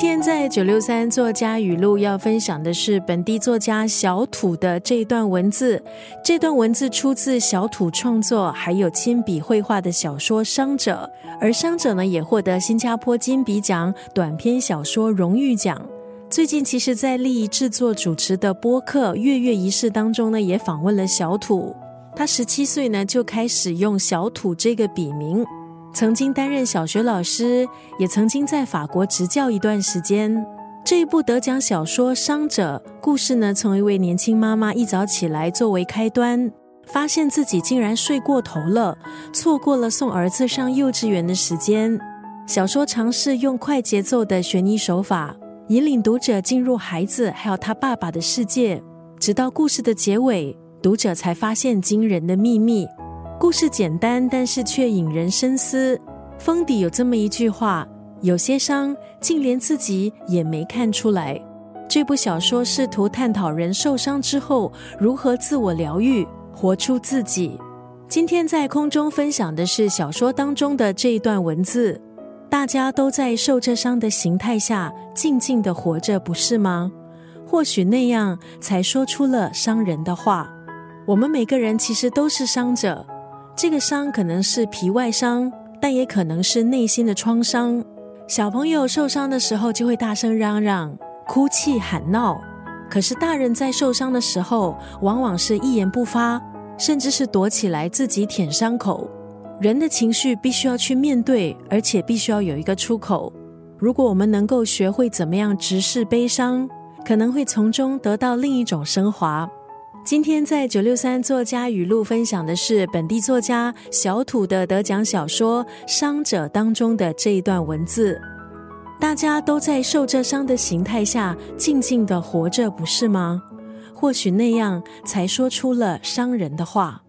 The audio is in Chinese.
今天在九六三作家语录要分享的是本地作家小土的这一段文字。这段文字出自小土创作，还有亲笔绘画的小说《伤者》，而《伤者》呢也获得新加坡金笔奖短篇小说荣誉奖。最近其实，在利益制作主持的播客《月月仪式》当中呢，也访问了小土。他十七岁呢就开始用小土这个笔名。曾经担任小学老师，也曾经在法国执教一段时间。这一部得奖小说《伤者》故事呢，从一位年轻妈妈一早起来作为开端，发现自己竟然睡过头了，错过了送儿子上幼稚园的时间。小说尝试用快节奏的悬疑手法，引领读者进入孩子还有他爸爸的世界，直到故事的结尾，读者才发现惊人的秘密。故事简单，但是却引人深思。封底有这么一句话：“有些伤，竟连自己也没看出来。”这部小说试图探讨人受伤之后如何自我疗愈，活出自己。今天在空中分享的是小说当中的这一段文字：大家都在受着伤的形态下静静的活着，不是吗？或许那样才说出了伤人的话。我们每个人其实都是伤者。这个伤可能是皮外伤，但也可能是内心的创伤。小朋友受伤的时候就会大声嚷嚷、哭泣、喊闹，可是大人在受伤的时候，往往是一言不发，甚至是躲起来自己舔伤口。人的情绪必须要去面对，而且必须要有一个出口。如果我们能够学会怎么样直视悲伤，可能会从中得到另一种升华。今天在九六三作家语录分享的是本地作家小土的得奖小说《伤者》当中的这一段文字。大家都在受着伤的形态下静静的活着，不是吗？或许那样才说出了伤人的话。